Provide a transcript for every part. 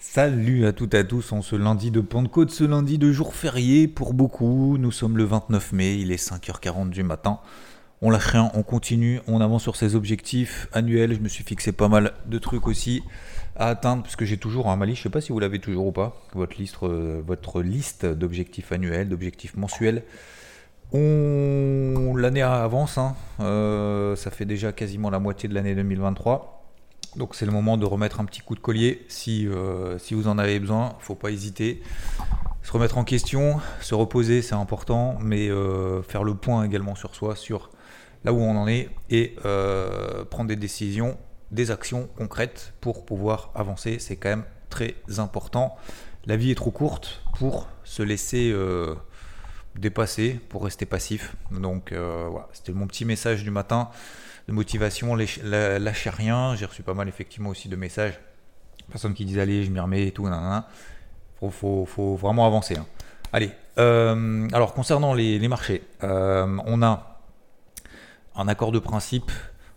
Salut à toutes et à tous en ce lundi de Pentecôte, ce lundi de jour férié pour beaucoup. Nous sommes le 29 mai, il est 5h40 du matin. On lâche rien, on continue, on avance sur ses objectifs annuels. Je me suis fixé pas mal de trucs aussi à atteindre puisque j'ai toujours un Mali, je sais pas si vous l'avez toujours ou pas, votre liste, euh, liste d'objectifs annuels, d'objectifs mensuels. On l'année avance, hein. Euh, ça fait déjà quasiment la moitié de l'année 2023. Donc c'est le moment de remettre un petit coup de collier si, euh, si vous en avez besoin, faut pas hésiter. Se remettre en question, se reposer c'est important, mais euh, faire le point également sur soi, sur là où on en est, et euh, prendre des décisions, des actions concrètes pour pouvoir avancer, c'est quand même très important. La vie est trop courte pour se laisser dépasser, pour rester passif. Donc voilà, c'était mon petit message du matin de motivation, lâchez rien. J'ai reçu pas mal effectivement aussi de messages. Personnes qui disent allez, je m'y remets et tout. Faut, vraiment avancer. Hein. Allez, euh, alors concernant les, marchés, euh, on a un accord de principe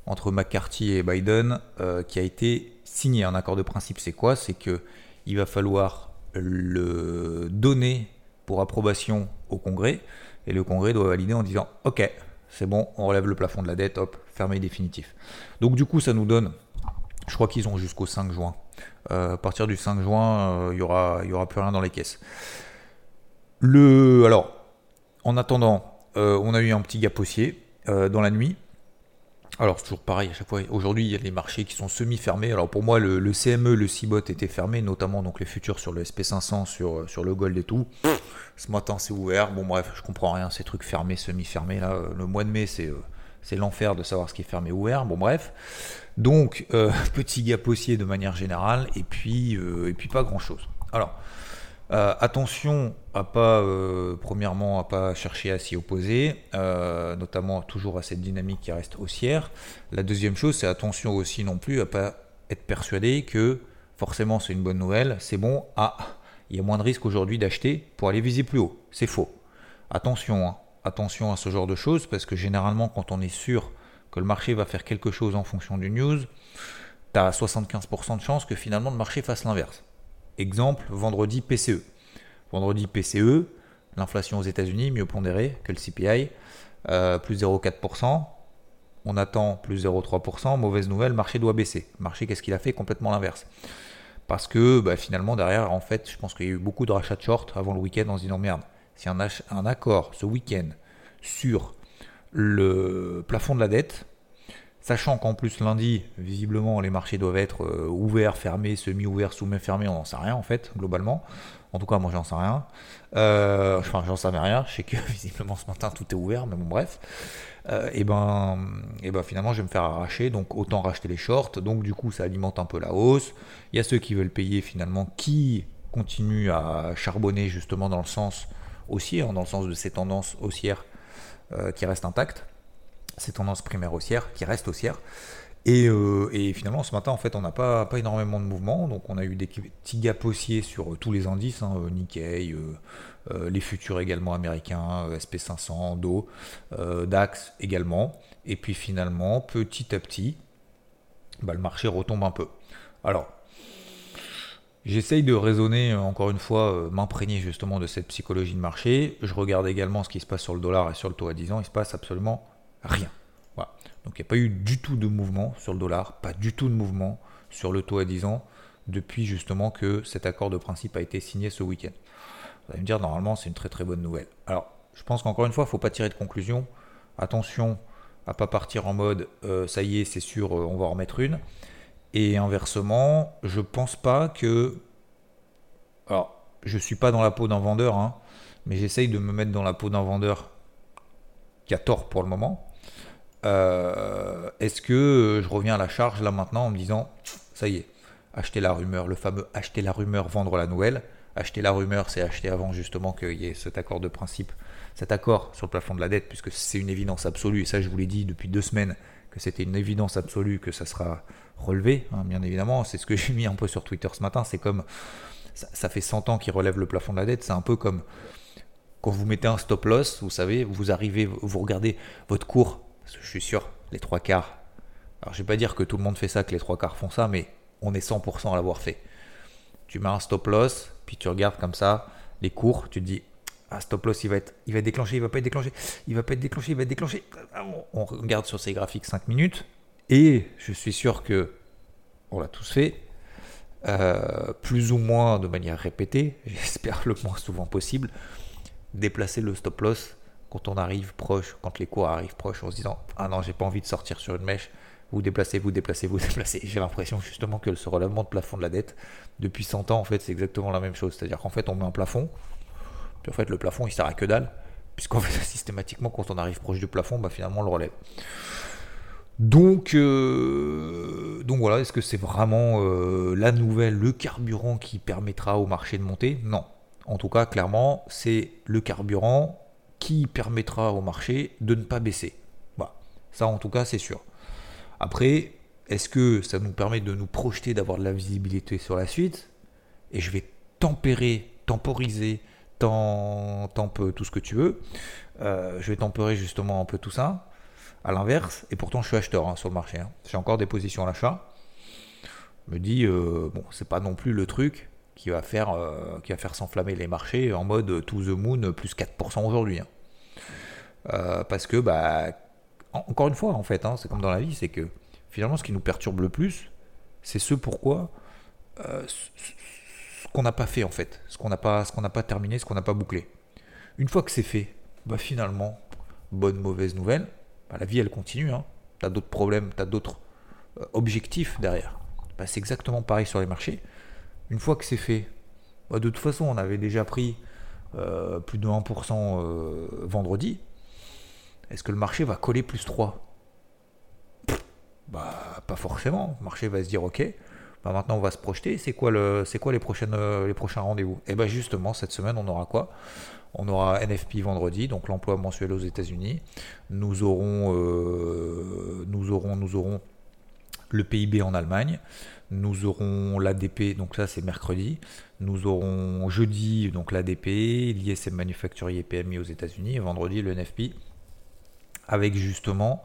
entre McCarthy et Biden euh, qui a été signé. Un accord de principe, c'est quoi? C'est que il va falloir le donner pour approbation au Congrès et le Congrès doit valider en disant OK, c'est bon, on relève le plafond de la dette, hop, fermé définitif. Donc du coup, ça nous donne, je crois qu'ils ont jusqu'au 5 juin. Euh, à partir du 5 juin, euh, il n'y aura, y aura plus rien dans les caisses. Le, alors, en attendant, euh, on a eu un petit gap haussier dans la nuit. Alors c'est toujours pareil à chaque fois. Aujourd'hui, il y a les marchés qui sont semi-fermés. Alors pour moi, le, CME, le CIBOT était fermé, notamment donc les futurs sur le SP500, sur, sur le Gold et tout. Ce matin, c'est ouvert. Bon bref, je comprends rien. Ces trucs fermés, semi-fermés là. Le mois de mai, c'est c'est l'enfer de savoir ce qui est fermé ou ouvert. Bon bref. Donc euh, petit gap haussier de manière générale et puis euh, et puis pas grand chose. Alors euh, attention à pas premièrement à pas chercher à s'y opposer, notamment toujours à cette dynamique qui reste haussière. La deuxième chose, c'est attention aussi non plus à pas être persuadé que forcément c'est une bonne nouvelle, c'est bon. Ah, il y a moins de risques aujourd'hui d'acheter pour aller viser plus haut. C'est faux. Attention, hein attention à ce genre de choses parce que généralement, quand on est sûr que le marché va faire quelque chose en fonction du news, tu as 75% de chances que finalement le marché fasse l'inverse. Exemple, vendredi PCE. Vendredi PCE, l'inflation aux États-Unis mieux pondérée que le CPI, euh, plus 0,4%. On attend plus 0,3%. Mauvaise nouvelle, marché doit baisser. Marché, qu'est-ce qu'il a fait? Complètement l'inverse. Parce que bah, finalement, derrière, en fait, je pense qu'il y a eu beaucoup de rachats de short avant le week-end en se disant merde, si un accord ce week-end sur le plafond de la dette, sachant qu'en plus lundi, visiblement, les marchés doivent être euh, ouverts, fermés, semi-ouverts, sous-fermés, on n'en sait rien en fait, globalement. En tout cas, moi, j'en sais rien. Euh, enfin, j'en savais rien. Je sais que visiblement ce matin tout est ouvert, mais bon, bref. Euh, et ben, et ben, finalement, je vais me faire arracher. Donc, autant racheter les shorts. Donc, du coup, ça alimente un peu la hausse. Il y a ceux qui veulent payer finalement, qui continuent à charbonner justement dans le sens haussier, hein, dans le sens de ces tendances haussières qui restent intactes, ces tendances primaires haussières qui restent haussières. Et, euh, et, finalement, ce matin, en fait, on n'a pas, énormément de mouvements. Donc, on a eu des petits gaps haussiers sur tous les indices, hein, Nikkei, euh, les futurs également américains, SP500, DO, DAX également. Et puis finalement, petit à petit, bah, le marché retombe un peu. Alors, J'essaye de raisonner, euh, encore une fois, euh, m'imprégner justement de cette psychologie de marché. Je regarde également ce qui se passe sur le dollar et sur le taux à 10 ans. Il se passe absolument rien. Donc il n'y a pas eu du tout de mouvement sur le dollar, pas du tout de mouvement sur le taux à 10 ans depuis justement que cet accord de principe a été signé ce week-end. Vous allez me dire, normalement, c'est une très très bonne nouvelle. Alors, je pense qu'encore une fois, il ne faut pas tirer de conclusion. Attention à pas partir en mode, euh, ça y est, c'est sûr, on va en remettre une. Et inversement, je pense pas que. Alors, je suis pas dans la peau d'un vendeur, hein, mais j'essaye de me mettre dans la peau d'un vendeur qui a tort pour le moment. Euh, est-ce que je reviens à la charge là maintenant en me disant, ça y est, acheter la rumeur, le fameux acheter la rumeur, vendre la nouvelle. Acheter la rumeur, c'est acheter avant justement qu'il y ait cet accord de principe, cet accord sur le plafond de la dette, puisque c'est une évidence absolue, et ça je vous l'ai dit depuis deux semaines, que c'était une évidence absolue que ça sera relevé, hein, bien évidemment. C'est ce que j'ai mis un peu sur Twitter ce matin. C'est comme ça, fait 100 ans qu'il relève le plafond de la dette. C'est un peu comme quand vous mettez un stop loss, vous savez, vous arrivez, vous regardez votre cours. Je suis sûr, les trois quarts. Alors je vais pas dire que tout le monde fait ça, que les trois quarts font ça, mais on est 100% à l'avoir fait. tu mets un stop loss, puis tu regardes comme ça les cours, tu te dis ah, stop loss, il va être, il va déclenché, il va pas être déclenché, il va pas être déclenché, il va être déclenché. On regarde sur ces graphiques 5 minutes, et je suis sûr que on l'a tous fait, euh, plus ou moins de manière répétée, j'espère le moins souvent possible, déplacer le stop loss quand on arrive proche, quand les cours arrivent proches, en se disant ah non j'ai pas envie de sortir sur une mèche, vous déplacez, vous déplacez, vous déplacez. J'ai l'impression justement que ce relèvement de plafond de la dette depuis 100 ans en fait c'est exactement la même chose, c'est-à-dire qu'en fait on met un plafond, puis en fait le plafond il sert à que dalle, puisqu'en fait systématiquement quand on arrive proche du plafond, bah, finalement on le relève. Donc, euh, donc voilà, est-ce que c'est vraiment euh, la nouvelle, le carburant qui permettra au marché de monter? Non. En tout cas, clairement, c'est le carburant qui permettra au marché de ne pas baisser. Voilà. Ça, en tout cas, c'est sûr. Après, est-ce que ça nous permet de nous projeter, d'avoir de la visibilité sur la suite? Et je vais tempérer, temporiser, peu tout ce que tu veux. Euh, je vais tempérer justement un peu tout ça à l'inverse, et pourtant je suis acheteur hein, sur le marché. Hein. J'ai encore des positions à l'achat. Me dit, euh, bon, c'est pas non plus le truc qui va faire, euh, qui va faire s'enflammer les marchés en mode to the moon plus 4% aujourd'hui. Hein. Euh, parce que, bah, encore une fois, en fait, c'est comme dans la vie, c'est que finalement, ce qui nous perturbe le plus, c'est ce pourquoi, ce qu'on n'a pas fait en fait, ce qu'on n'a pas, ce pas terminé, ce qu'on n'a pas bouclé. Une fois que c'est fait, bah finalement, bonne mauvaise nouvelle, bah, la vie elle continue. Hein. Tu as d'autres problèmes, tu as d'autres euh, objectifs derrière. Bah, c'est exactement pareil sur les marchés. Une fois que c'est fait, bah, de toute façon on avait déjà pris euh, plus de 1% euh, vendredi. Est-ce que le marché va coller plus 3 Bah pas forcément. Le marché va se dire ok, bah, maintenant on va se projeter. C'est quoi, quoi les, prochains rendez-vous? Et eh bien justement cette semaine on aura quoi? On aura NFP vendredi, donc l'emploi mensuel aux États-Unis. Euh, nous aurons, nous aurons le PIB en Allemagne. Nous aurons l'ADP, donc ça c'est mercredi. Nous aurons jeudi donc l'ADP, l'ISM manufacturier PMI aux États-Unis, et vendredi le NFP. Avec justement,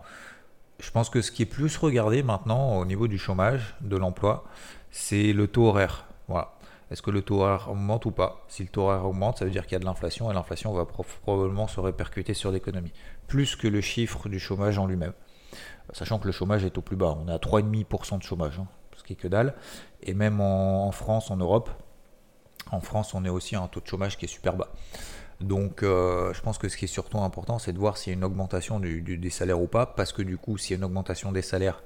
je pense que ce qui est plus regardé maintenant au niveau du chômage, de l'emploi, c'est le taux horaire. Voilà. Est-ce que le taux horaire augmente ou pas? Si le taux horaire augmente, ça veut dire qu'il y a de l'inflation et l'inflation va probablement se répercuter sur l'économie, plus que le chiffre du chômage en lui-même. Sachant que le chômage est au plus bas, on est à 3,5% de chômage, hein, que dalle. Et même en, France, en Europe, en France, on est aussi à un taux de chômage qui est super bas. Donc euh, je pense que ce qui est surtout important, c'est de voir s'il y a une augmentation des salaires ou pas, parce que du coup, s'il y a une augmentation des salaires,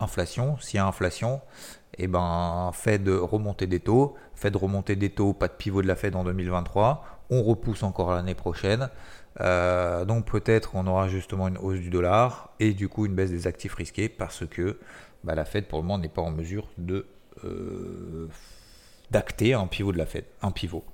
inflation, s'il y a inflation, et eh ben, Fed remonter des taux, Fed remonter des taux, pas de pivot de la Fed en 2023, on repousse encore l'année prochaine. Euh, donc peut-être on aura justement une hausse du dollar et du coup une baisse des actifs risqués parce que bah, la Fed pour le moment n'est pas en mesure de euh, d'acter un pivot de la Fed, un pivot.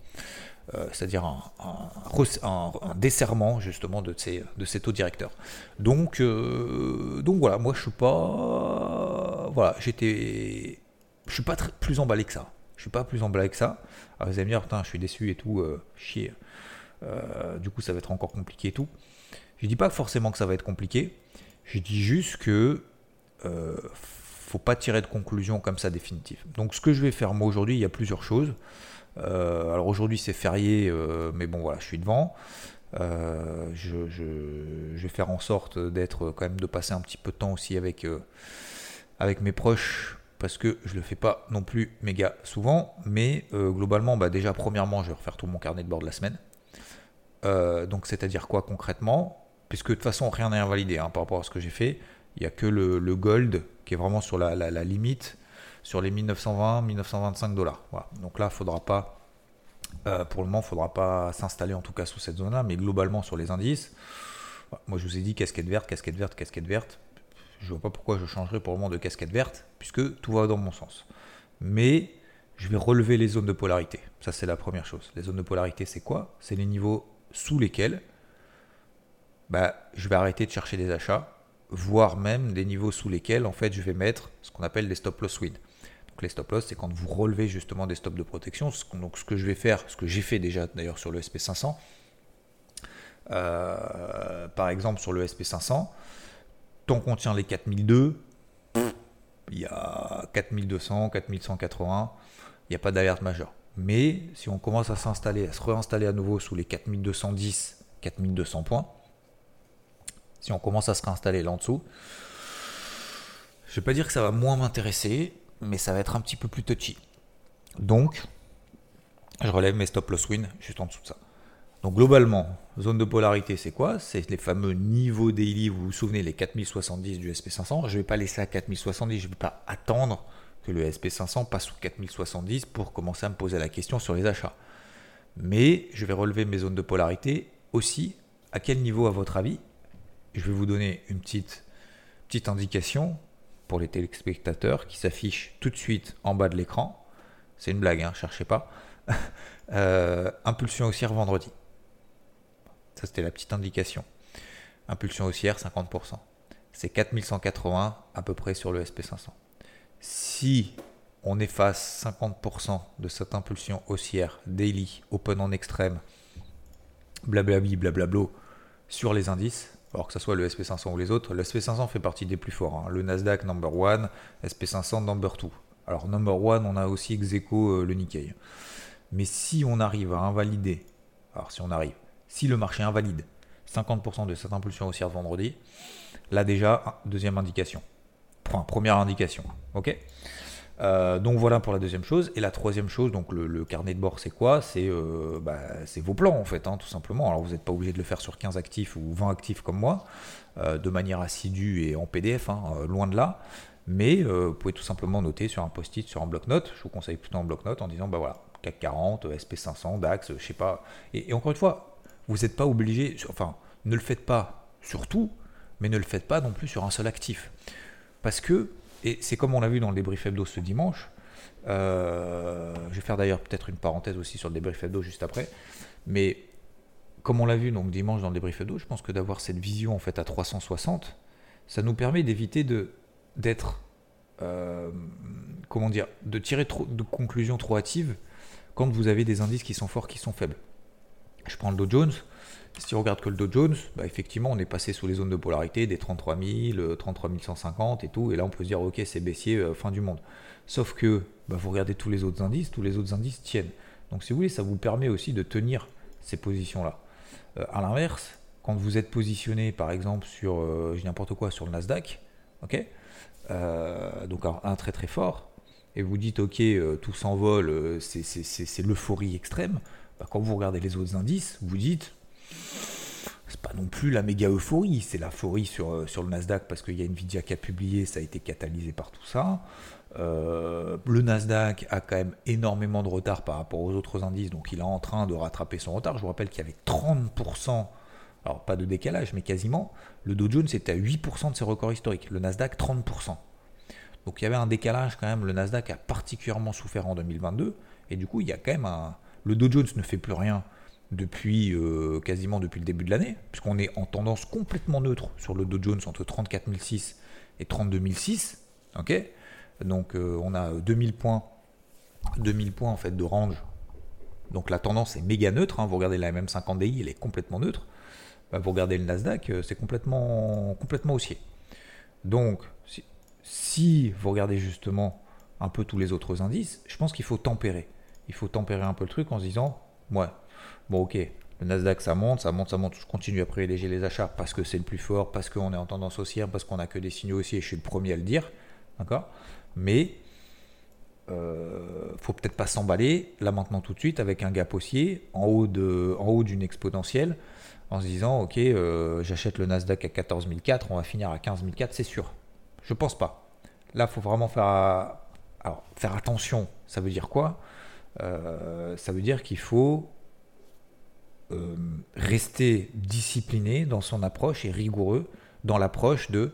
Euh, c'est-à-dire un, desserrement justement de ces, de ces taux directeurs. Donc, donc voilà, moi je suis pas. Voilà, j'étais je suis pas plus emballé que ça. Je suis pas plus emballé que ça. Alors vous allez me dire, je suis déçu et tout, chier. Euh, du coup, ça va être encore compliqué et tout. Je dis pas forcément que ça va être compliqué. Je dis juste que euh, faut pas tirer de conclusion comme ça définitive. Donc, ce que je vais faire moi aujourd'hui, il y a plusieurs choses. alors aujourd'hui, c'est férié, mais bon, voilà, je suis devant. Je, vais faire en sorte d'être quand même de passer un petit peu de temps aussi avec avec mes proches parce que je le fais pas non plus méga souvent, mais euh, globalement, bah, déjà premièrement, je vais refaire tout mon carnet de bord de la semaine. Euh, donc c'est-à-dire quoi concrètement? Puisque de toute façon, rien n'est invalidé hein, par rapport à ce que j'ai fait. Il n'y a que le, gold qui est vraiment sur la, limite, sur les 1920-1925 dollars. Donc là, faudra pas, euh, pour le moment, il faudra pas s'installer en tout cas sous cette zone-là, mais globalement sur les indices. Moi, je vous ai dit casquette verte, casquette verte, casquette verte je vois pas pourquoi je changerais pour le moment de casquette verte, puisque tout va dans mon sens. Mais je vais relever les zones de polarité. Ça, c'est la première chose. Les zones de polarité, c'est quoi? C'est les niveaux sous lesquels bah, je vais arrêter de chercher des achats, voire même des niveaux sous lesquels, en fait, je vais mettre ce qu'on appelle des stop loss win. Donc les stop loss, c'est quand vous relevez justement des stops de protection. Donc ce que je vais faire, ce que j'ai fait déjà d'ailleurs sur le SP500, euh, par exemple sur le SP500, tant qu'on tient les 4002, il y a 4200, 4180. il n'y a pas d'alerte majeure. Mais si on commence à s'installer, à se réinstaller à nouveau sous les 4210, 4200 points, si on commence à se réinstaller là en dessous, je ne vais pas dire que ça va moins m'intéresser, mais ça va être un petit peu plus touchy. Donc, je relève mes stop loss win juste en dessous de ça. Donc globalement, zone de polarité, c'est quoi? C'est les fameux niveaux daily, vous vous souvenez, les 4070 du SP500. Je ne vais pas laisser à 4070, je ne vais pas attendre que le SP500 passe sous 4070 pour commencer à me poser la question sur les achats. Mais je vais relever mes zones de polarité aussi. À quel niveau, à votre avis? Je vais vous donner une petite, petite indication pour les téléspectateurs qui s'affiche tout de suite en bas de l'écran. C'est une blague, hein, cherchez pas. Euh, impulsion haussière vendredi. Ça, c'était la petite indication. Impulsion haussière, 50%. C'est 4180 à peu près sur le SP500. Si on efface 50% de cette impulsion haussière daily, open en extrême, blablabli, blablablo, sur les indices, alors que ce soit le SP500 ou les autres, le SP500 fait partie des plus forts. Hein. Le Nasdaq number one, SP500 number two. Alors number one, on a aussi ex euh, le Nikkei. Mais si on arrive à invalider, alors si on arrive, si le marché invalide 50% de cette impulsion haussière vendredi, là déjà, deuxième indication. Première indication. Ok? Euh, donc voilà pour la deuxième chose. Et la troisième chose, donc le, carnet de bord, c'est quoi? Euh, bah, C'est vos plans en fait, hein, tout simplement. Alors vous n'êtes pas obligé de le faire sur 15 actifs ou 20 actifs comme moi, euh, de manière assidue et en PDF, hein, loin de là. Mais vous pouvez tout simplement noter sur un post-it, sur un bloc-notes. Je vous conseille plutôt un bloc-notes en disant bah voilà, CAC 40, SP500, DAX, je sais pas. Et, encore une fois, vous n'êtes pas obligé, enfin, ne le faites pas sur tout, mais ne le faites pas non plus sur un seul actif. Parce que, et c'est comme on l'a vu dans le débrief hebdo ce dimanche, euh, je vais faire d'ailleurs peut-être une parenthèse aussi sur le débrief hebdo juste après, mais comme on l'a vu donc dimanche dans le débrief hebdo, je pense que d'avoir cette vision en fait à 360, ça nous permet d'éviter de d'être euh, comment dire, de tirer trop de conclusions trop hâtives quand vous avez des indices qui sont forts, qui sont faibles. Je prends le Dow Jones. Si on regarde que le Dow Jones, bah effectivement, on est passé sous les zones de polarité des 33 000, 33 150 et tout. Et là, on peut se dire, ok, c'est baissier, euh, fin du monde. Sauf que bah, vous regardez tous les autres indices, tous les autres indices tiennent. Donc, si vous voulez, ça vous permet aussi de tenir ces positions-là. Euh, à l'inverse, quand vous êtes positionné, par exemple, sur, euh, n'importe quoi, sur le Nasdaq, ok, donc un très très fort, et vous dites ok, euh, tout s'envole, euh, c'est l'euphorie extrême, bah, quand vous regardez les autres indices, vous dites c'est pas non plus la méga euphorie, c'est l'euphorie sur, euh, sur le Nasdaq parce qu'il y a Nvidia qui a publié, ça a été catalysé par tout ça. le Nasdaq a quand même énormément de retard par rapport aux autres indices, donc il est en train de rattraper son retard. Je vous rappelle qu'il y avait 30%, alors pas de décalage, mais quasiment. Le Dow Jones était à 8% de ses records historiques, le Nasdaq 30%. Donc il y avait un décalage quand même. Le Nasdaq a particulièrement souffert en 2022. Et du coup, il y a quand même un. Le Dow Jones ne fait plus rien depuis euh, quasiment depuis le début de l'année, puisqu'on est en tendance complètement neutre sur le Dow Jones entre 34 006 et 32 006. Ok? Donc euh, on a 2000 points, 2000 points en fait de range. Donc la tendance est méga neutre. Hein. Vous regardez la MM50 DI, elle est complètement neutre. Bah, vous regardez le Nasdaq, euh, c'est complètement, complètement haussier. Donc, si, vous regardez justement un peu tous les autres indices, je pense qu'il faut tempérer. Il faut tempérer un peu le truc en se disant, ouais, bon ok, le Nasdaq ça monte, ça monte, ça monte, je continue à privilégier les achats parce que c'est le plus fort, parce qu'on est en tendance haussière, parce qu'on a que des signaux haussiers, je suis le premier à le dire, d'accord? Mais euh, faut peut-être pas s'emballer là maintenant tout de suite avec un gap haussier en haut de, en haut d'une exponentielle en se disant ok euh, j'achète le Nasdaq à 14 004, on va finir à 15 004, c'est sûr. Je pense pas. Là, faut vraiment faire, faire attention. Ça veut dire quoi? Euh, Ça veut dire qu'il faut euh, rester discipliné dans son approche et rigoureux dans l'approche de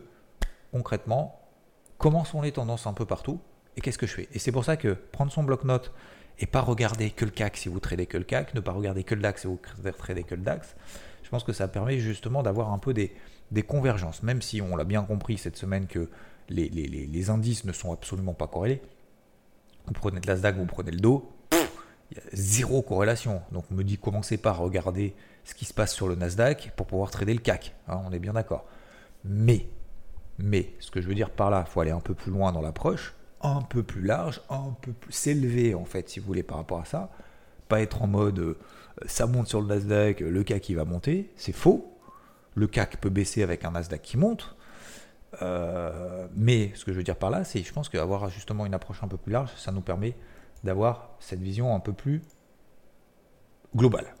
concrètement comment sont les tendances un peu partout et qu'est-ce que je fais. Et c'est pour ça que prendre son bloc-notes et pas regarder que le CAC si vous tradez que le CAC, ne pas regarder que le DAX si vous tradez que le DAX, je pense que ça permet justement d'avoir un peu des, des convergences, même si on l'a bien compris cette semaine que les, les, indices ne sont absolument pas corrélés. Vous prenez de l'Asdaq, vous prenez le dos, zéro corrélation. Donc on me dit commencez par regarder ce qui se passe sur le Nasdaq pour pouvoir trader le CAC. Hein, on est bien d'accord. Mais, mais, ce que je veux dire par là, il faut aller un peu plus loin dans l'approche un peu plus large, un peu plus s'élever en fait, si vous voulez, par rapport à ça. Pas être en mode euh, ça monte sur le Nasdaq, le CAC qui va monter, c'est faux. Le CAC peut baisser avec un Nasdaq qui monte. Euh, mais ce que je veux dire par là, c'est je pense qu'avoir justement une approche un peu plus large, ça nous permet d'avoir cette vision un peu plus globale.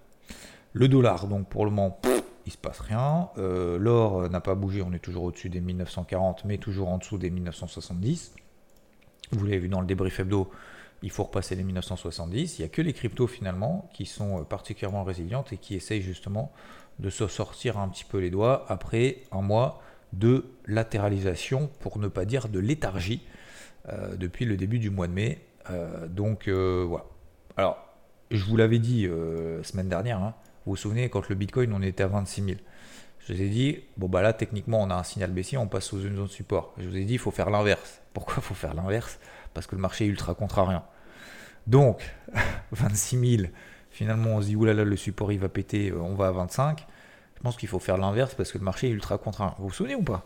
Le dollar, donc pour le moment, il se passe rien. Euh, l'or n'a pas bougé, on est toujours au-dessus des 1940, mais toujours en dessous des 1970. Vous l'avez vu dans le débrief hebdo, il faut repasser les 1970. Il n'y a que les cryptos finalement qui sont euh, particulièrement résilientes et qui essayent justement de se sortir un petit peu les doigts après un mois de latéralisation, pour ne pas dire de léthargie, euh, depuis le début du mois de mai. Euh, donc voilà. Alors, je vous l'avais dit semaine dernière, hein. vous vous souvenez quand le Bitcoin on était à 26 000. Je vous ai dit, bon bah là techniquement on a un signal baissier, on passe sous une zone de support. Je vous ai dit, il faut faire l'inverse. Pourquoi il faut faire l'inverse? Parce que le marché est ultra contrariant. Donc, 26 000, finalement on se dit, oulala, le support il va péter, euh, on va à 25. Je pense qu'il faut faire l'inverse parce que le marché est ultra contrariant. Vous vous souvenez ou pas?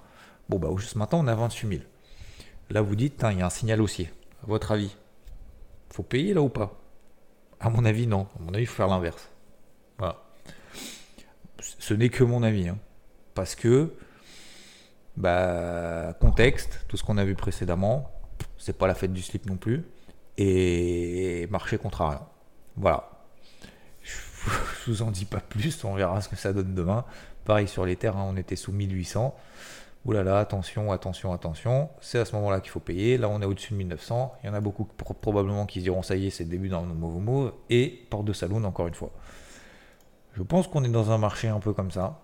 Bon bah ce matin on a 28 000. Là vous dites, il y a un signal haussier. À votre avis? Faut payer là ou pas? À mon avis non. À mon avis il faut faire l'inverse. Voilà. Ce n'est que mon avis. Hein. Parce que bah, contexte, tout ce qu'on a vu précédemment, c'est pas la fête du slip non plus, et marché contrariant. Voilà. Je vous en dis pas plus, on verra ce que ça donne demain. Pareil sur les terres, hein, on était sous 1800. Ouh là là, attention, attention, attention. C'est à ce moment-là qu'il faut payer. Là, on est au-dessus de 1900. Il y en a beaucoup probablement qui diront ça y est, c'est le début d'un nouveau mot. Et porte de saloon, encore une fois. Je pense qu'on est dans un marché un peu comme ça.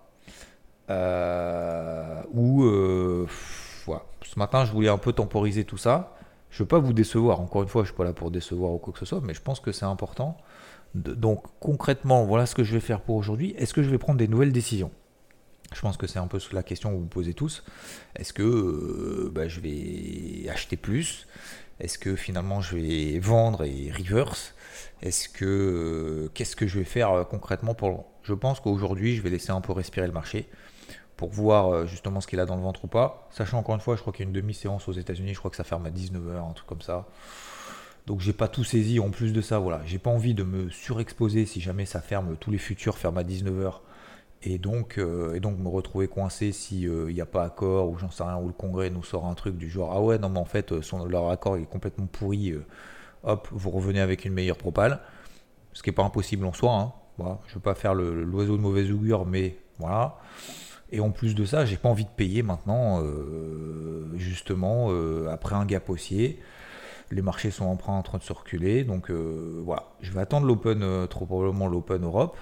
Euh, euh, ce matin je voulais un peu temporiser tout ça. Je ne veux pas vous décevoir, encore une fois, je ne suis pas là pour décevoir ou quoi que ce soit, mais je pense que c'est important. donc concrètement, voilà ce que je vais faire pour aujourd'hui. Est-ce que je vais prendre des nouvelles décisions? Je pense que c'est un peu la question que vous vous posez tous. Est-ce que euh, bah, je vais acheter plus? Est-ce que finalement je vais vendre et reverse? Est-ce que qu'est-ce que je vais faire concrètement pour Je pense qu'aujourd'hui je vais laisser un peu respirer le marché pour voir euh, justement ce qu'il a dans le ventre ou pas. Sachant encore une fois, je crois qu'il y a une demi-séance aux États-Unis, je crois que ça ferme à 19h, un truc comme ça. Donc j'ai pas tout saisi. En plus de ça, voilà, j'ai pas envie de me surexposer si jamais ça ferme, tous les futurs ferment à 19h. Et donc, euh, et donc me retrouver coincé s'il euh, n'y a pas accord ou j'en sais rien, ou le Congrès nous sort un truc du genre Ah ouais, non, mais en fait, son, leur accord est complètement pourri, hop, vous revenez avec une meilleure propale. Ce qui n'est pas impossible en soi. Hein. Je ne veux pas faire l'oiseau de mauvaise augure, mais voilà. Et en plus de ça, j'ai pas envie de payer maintenant, euh, justement, euh, après un gap haussier. Les marchés sont en train de circuler. Donc euh, voilà, je vais attendre l'Open, trop probablement l'Open Europe.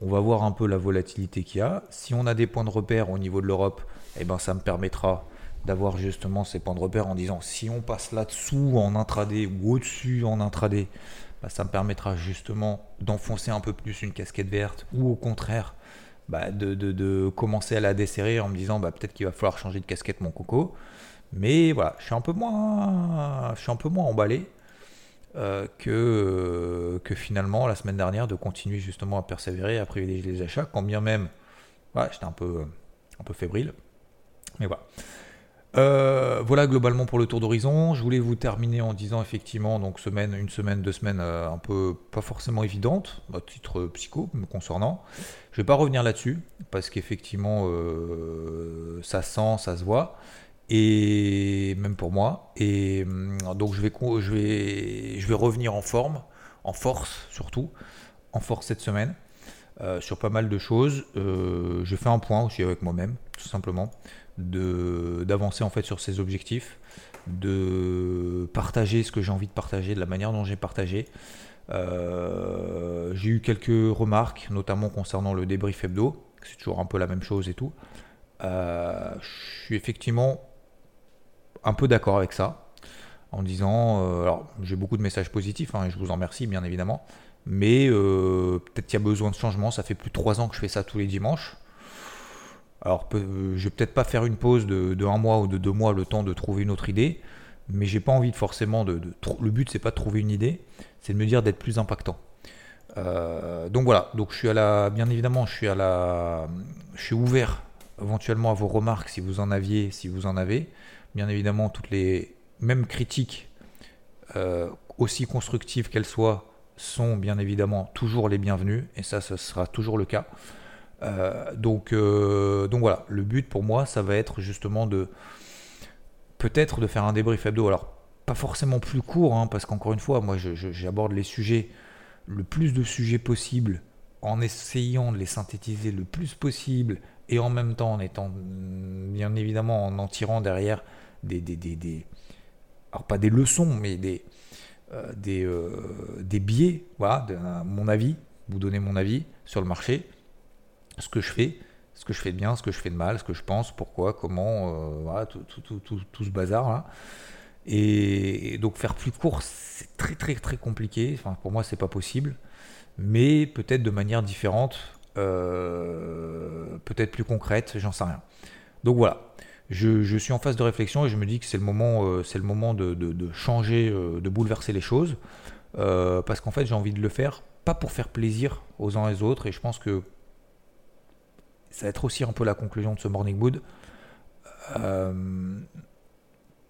On va voir un peu la volatilité qu'il y a. Si on a des points de repère au niveau de l'Europe, eh ben, ça me permettra d'avoir justement ces points de repère en disant si on passe là-dessous en intraday ou au-dessus en intraday, bah, ça me permettra justement d'enfoncer un peu plus une casquette verte ou au contraire bah, de, commencer à la desserrer en me disant bah, peut-être qu'il va falloir changer de casquette mon coco. Mais voilà, je suis un peu moins, je suis un peu moins emballé euh, que, que finalement la semaine dernière de continuer justement à persévérer, à privilégier les achats, quand bien même j'étais un peu, un peu fébrile. Mais voilà. Euh, voilà globalement pour le tour d'horizon. Je voulais vous terminer en disant effectivement donc semaine, une semaine, deux semaines euh, un peu pas forcément évidente à titre psycho me concernant. Je vais pas revenir là-dessus parce qu'effectivement euh, ça sent, ça se voit et même pour moi. Et hum, donc je vais, je vais, je vais revenir en forme, en force surtout, en force cette semaine. sur pas mal de choses. je fais un point aussi avec moi-même, tout simplement d'avancer en fait sur ces objectifs, de partager ce que j'ai envie de partager, de la manière dont j'ai partagé. Euh, j'ai eu quelques remarques, notamment concernant le débrief hebdo, c'est toujours un peu la même chose et tout. Euh, je suis effectivement un peu d'accord avec ça, en disant, euh, alors j'ai beaucoup de messages positifs, hein, et je vous en remercie bien évidemment, mais peut-être qu'il y a besoin de changement, ça fait plus de trois ans que je fais ça tous les dimanches. Alors, euh, je vais peut-être pas faire une pause de, un mois ou de deux mois le temps de trouver une autre idée, mais j'ai pas envie de forcément de. le but, c'est pas de trouver une idée, c'est de me dire d'être plus impactant. Euh, donc voilà, donc je suis à la, bien évidemment, je suis à la, je suis ouvert éventuellement à vos remarques si vous en aviez, si vous en avez. Bien évidemment, toutes les même critiques, aussi constructives qu'elles soient, sont bien évidemment toujours les bienvenues, et ça, ce sera toujours le cas. donc, donc voilà, le but pour moi, ça va être justement de peut-être de faire un débrief hebdo. Alors, pas forcément plus court, hein, parce qu'encore une fois, moi, j'aborde les sujets, le plus de sujets possible, en essayant de les synthétiser le plus possible, et en même temps en étant, bien évidemment, en en tirant derrière des, des, des, alors pas des leçons, mais des, euh, des, euh, des biais, voilà, de, mon avis, vous donner mon avis sur le marché, ce que je fais, ce que je fais de bien, ce que je fais de mal, ce que je pense, pourquoi, comment, euh, voilà, tout, tout, tout, tout, ce bazar là. Et, donc faire plus court, c'est très très très compliqué. Enfin, pour moi, c'est pas possible. Mais peut-être de manière différente, euh, peut-être plus concrète, j'en sais rien. Donc voilà. Je, suis en phase de réflexion et je me dis que c'est le moment, euh, c'est le moment de, changer, euh, de bouleverser les choses. parce qu'en fait, j'ai envie de le faire, pas pour faire plaisir aux uns et aux autres. Et je pense que ça va être aussi un peu la conclusion de ce Morning Mood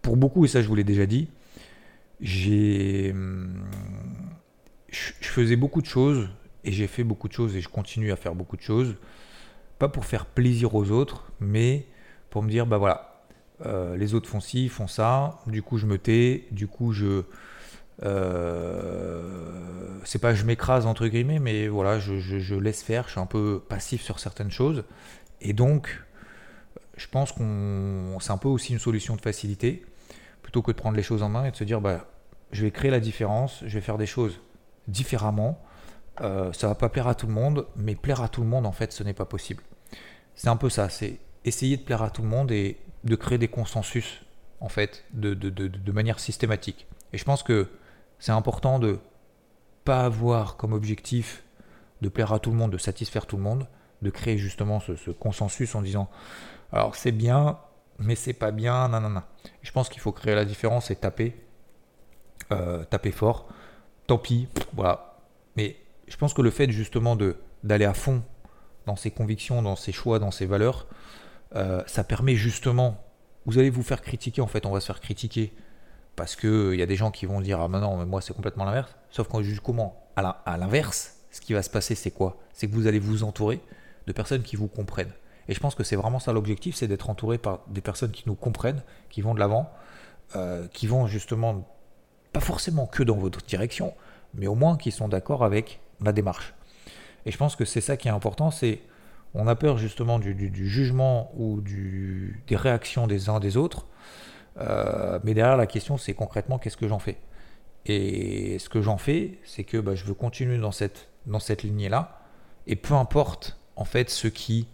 pour beaucoup, et ça je vous l'ai déjà dit, j'ai, je faisais beaucoup de choses et j'ai fait beaucoup de choses et je continue à faire beaucoup de choses, pas pour faire plaisir aux autres, mais pour me dire bah voilà, euh, les autres font ci, font ça, du coup je me tais, du coup je euh, c'est pas je m'écrase entre guillemets, mais voilà, je, je, laisse faire, je suis un peu passif sur certaines choses, et donc je pense qu'on c'est un peu aussi une solution de facilité plutôt que de prendre les choses en main et de se dire bah, je vais créer la différence, je vais faire des choses différemment. Euh, ça va pas plaire à tout le monde, mais plaire à tout le monde, en fait, ce n'est pas possible. C'est un peu ça, c'est essayer de plaire à tout le monde et de créer des consensus, en fait, de, de, de, manière systématique. Et je pense que c'est important de pas avoir comme objectif de plaire à tout le monde, de satisfaire tout le monde, de créer justement ce, consensus en disant alors c'est bien, mais c'est pas bien, non. Je pense qu'il faut créer la différence et taper, euh, taper fort. Tant pis, voilà. Mais je pense que le fait justement d'aller à fond dans ses convictions, dans ses choix, dans ses valeurs, euh, ça permet justement. Vous allez vous faire critiquer, en fait, on va se faire critiquer parce que il y a des gens qui vont dire ah non, mais moi c'est complètement l'inverse. Sauf qu'on juge comment À l'inverse, ce qui va se passer, c'est quoi? C'est que vous allez vous entourer de personnes qui vous comprennent. Et je pense que c'est vraiment ça l'objectif, c'est d'être entouré par des personnes qui nous comprennent, qui vont de l'avant, euh, qui vont justement, pas forcément que dans votre direction, mais au moins qui sont d'accord avec la démarche. Et je pense que c'est ça qui est important, c'est on a peur justement du, jugement ou des réactions des uns des autres, euh, mais derrière la question c'est concrètement qu'est-ce que j'en fais? Et ce que j'en fais, c'est que bah, je veux continuer dans cette, dans lignée-là, et peu importe en fait ce qui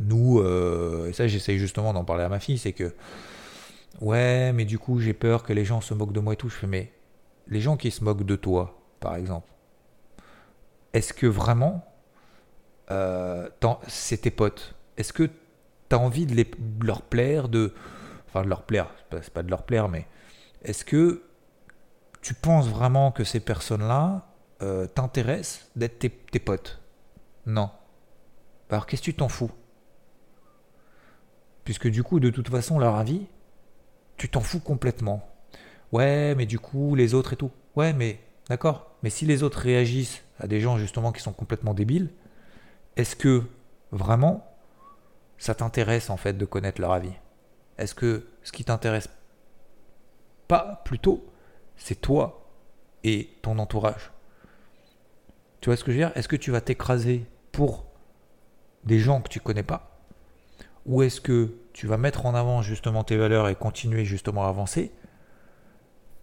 nous, euh, et ça j'essaye justement d'en parler à ma fille, c'est que ouais, mais du coup j'ai peur que les gens se moquent de moi et tout. Je fais, mais les gens qui se moquent de toi, par exemple, est-ce que vraiment euh, c'est tes potes Est-ce que tu as envie de, les, leur plaire, de, enfin de leur plaire, c'est pas, de leur plaire, mais est-ce que tu penses vraiment que ces personnes-là euh, t'intéressent d'être tes, tes potes? Non. Alors qu'est-ce que tu t'en fous? Puisque du coup, de toute façon, leur avis, tu t'en fous complètement. Ouais, mais du coup, les autres et tout. Ouais, mais d'accord. Mais si les autres réagissent à des gens justement qui sont complètement débiles, est-ce que vraiment ça t'intéresse en fait de connaître leur avis? Est-ce que ce qui t'intéresse pas plutôt, c'est toi et ton entourage? Tu vois ce que je veux dire? Est-ce que tu vas t'écraser pour des gens que tu connais pas? Ou est-ce que tu vas mettre en avant justement tes valeurs et continuer justement à avancer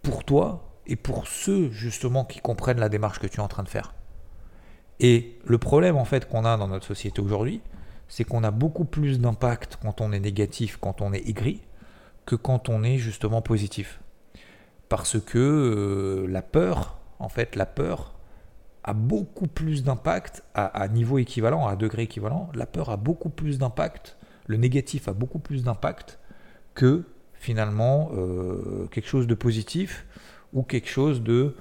pour toi et pour ceux justement qui comprennent la démarche que tu es en train de faire? Et le problème en fait qu'on a dans notre société aujourd'hui, c'est qu'on a beaucoup plus d'impact quand on est négatif, quand on est aigri, que quand on est justement positif. Parce que euh, la peur, en fait, la peur a beaucoup plus d'impact à, niveau équivalent, à degré équivalent. La peur a beaucoup plus d'impact le négatif a beaucoup plus d'impact que finalement euh, quelque chose de positif ou quelque chose de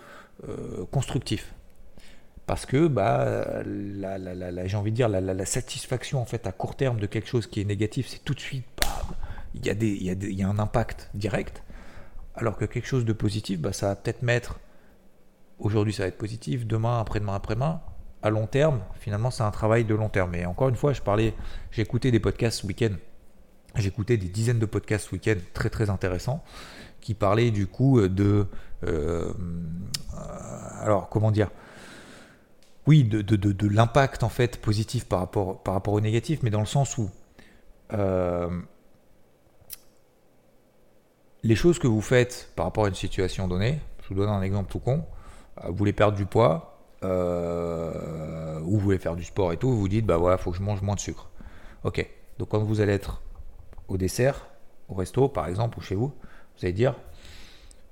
euh, constructif. Parce que bah, j'ai envie de dire la, satisfaction en fait à court terme de quelque chose qui est négatif, c'est tout de suite, il y, y a un impact direct. Alors que quelque chose de positif, bah, ça va peut-être mettre, aujourd'hui ça va être positif, demain, après-demain, après-demain, à long terme, finalement c'est un travail de long terme. Et encore une fois, je parlais, j'ai des podcasts ce week-end, écouté des dizaines de podcasts ce week-end très très intéressants, qui parlaient du coup de... Euh, alors comment dire oui, de, de, l'impact en fait positif par rapport, par rapport au négatif, mais dans le sens où euh, les choses que vous faites par rapport à une situation donnée, je vous donne un exemple tout con, euh, vous voulez perdre du poids, euh, ou vous voulez faire du sport et tout, vous vous dites, bah voilà, il faut que je mange moins de sucre. Ok, donc quand vous allez être au dessert, au resto par exemple, ou chez vous, vous allez dire,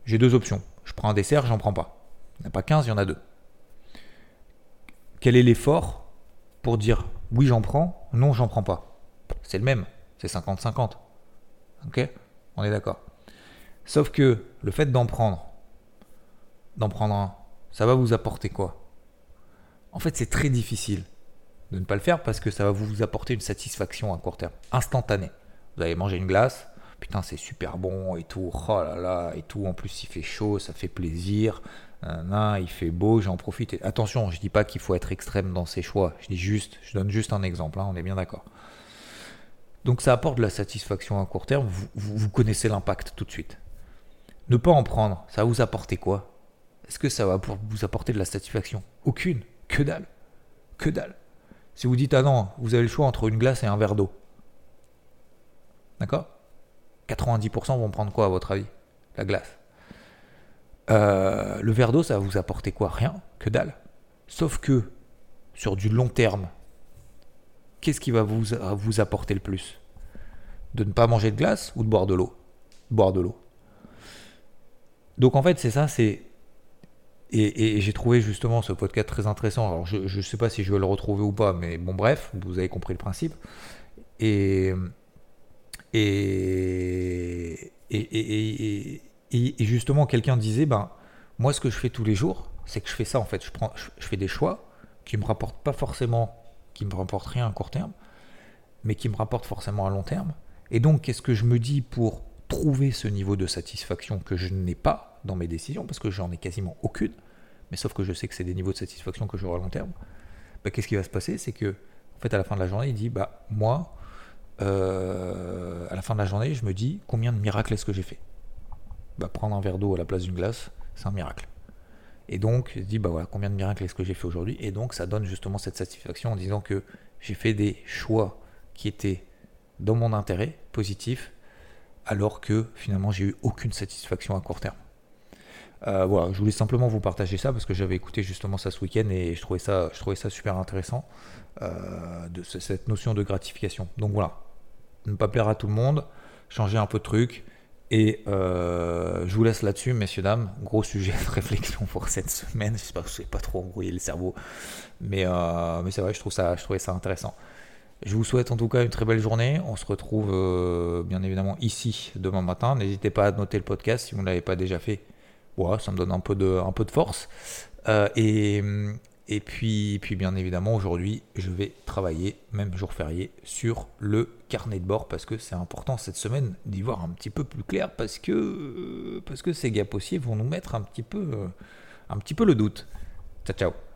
j'ai deux options, je prends un dessert, j'en prends pas. Il n'y en a pas 15, il y en a deux quel est l'effort pour dire oui j'en prends, non j'en prends pas C'est le même, c'est 50-50. Ok? On est d'accord. Sauf que le fait d'en prendre, d'en prendre un, ça va vous apporter quoi? En fait c'est très difficile de ne pas le faire parce que ça va vous apporter une satisfaction à court terme, instantanée. Vous allez manger une glace, putain c'est super bon et tout, oh là là, et tout, en plus il fait chaud, ça fait plaisir, il fait beau, j'en profite. attention, je dis pas qu'il faut être extrême dans ses choix. Je dis juste, je donne juste un exemple. Hein, on est bien d'accord. Donc ça apporte de la satisfaction à court terme. Vous, connaissez l'impact tout de suite. Ne pas en prendre, ça va vous apporter quoi? Est-ce que ça va vous apporter de la satisfaction? Aucune. Que dalle. Que dalle. Si vous dites ah non, vous avez le choix entre une glace et un verre d'eau. D'accord? 90% vont prendre quoi à votre avis? La glace. Euh, le verre d'eau, ça va vous apporter quoi? Rien, que dalle. Sauf que, sur du long terme, qu'est-ce qui va vous, apporter le plus? De ne pas manger de glace ou de boire de l'eau? Boire de l'eau. Donc en fait, c'est ça, c'est... Et, j'ai trouvé justement ce podcast très intéressant. Alors je ne sais pas si je vais le retrouver ou pas, mais bon bref, vous avez compris le principe. Et... et, et, justement, quelqu'un disait, ben, moi, ce que je fais tous les jours, c'est que je fais ça, en fait. Je, prends, fais des choix qui ne me rapportent pas forcément, qui me rapportent rien à court terme, mais qui me rapportent forcément à long terme. Et donc, qu'est-ce que je me dis pour trouver ce niveau de satisfaction que je n'ai pas dans mes décisions, parce que j'en ai quasiment aucune, mais sauf que je sais que c'est des niveaux de satisfaction que j'aurai à long terme, ben, qu'est-ce qui va se passer? C'est que, en à la fin de la journée, il dit, bah, moi, euh, à la fin de la journée, je me dis, combien de miracles est-ce que j'ai fait? Bah, prendre un verre d'eau à la place d'une glace, c'est un miracle. Et donc, je dis, bah combien de miracles est-ce que j'ai fait aujourd'hui? Et donc, ça donne justement cette satisfaction en disant que j'ai fait des choix qui étaient dans mon intérêt, positif, alors que finalement, j'ai eu aucune satisfaction à court terme. Euh, voilà, je voulais simplement vous partager ça parce que j'avais écouté justement ça ce week-end et je trouvais ça, je trouvais ça super intéressant euh, de cette notion de gratification. Donc voilà, ne pas plaire à tout le monde, changer un peu de truc, et euh, je vous laisse là-dessus, messieurs, dames. Gros sujet de réflexion pour cette semaine. J'espère que je ne pas trop embrouiller le cerveau. Mais, euh, mais c'est vrai, je, trouve ça, je trouvais ça intéressant. Je vous souhaite en tout cas une très belle journée. On se retrouve euh, bien évidemment ici demain matin. N'hésitez pas à noter le podcast si vous ne l'avez pas déjà fait. Ouais, ça me donne un peu de, un peu de force. et, et puis, bien évidemment, aujourd'hui, je vais travailler, même jour férié, sur le carnet de bord parce que c'est important cette semaine d'y voir un petit peu plus clair parce que, parce que ces gars possiers vont nous mettre un petit peu, un petit peu le doute. Ciao, ciao.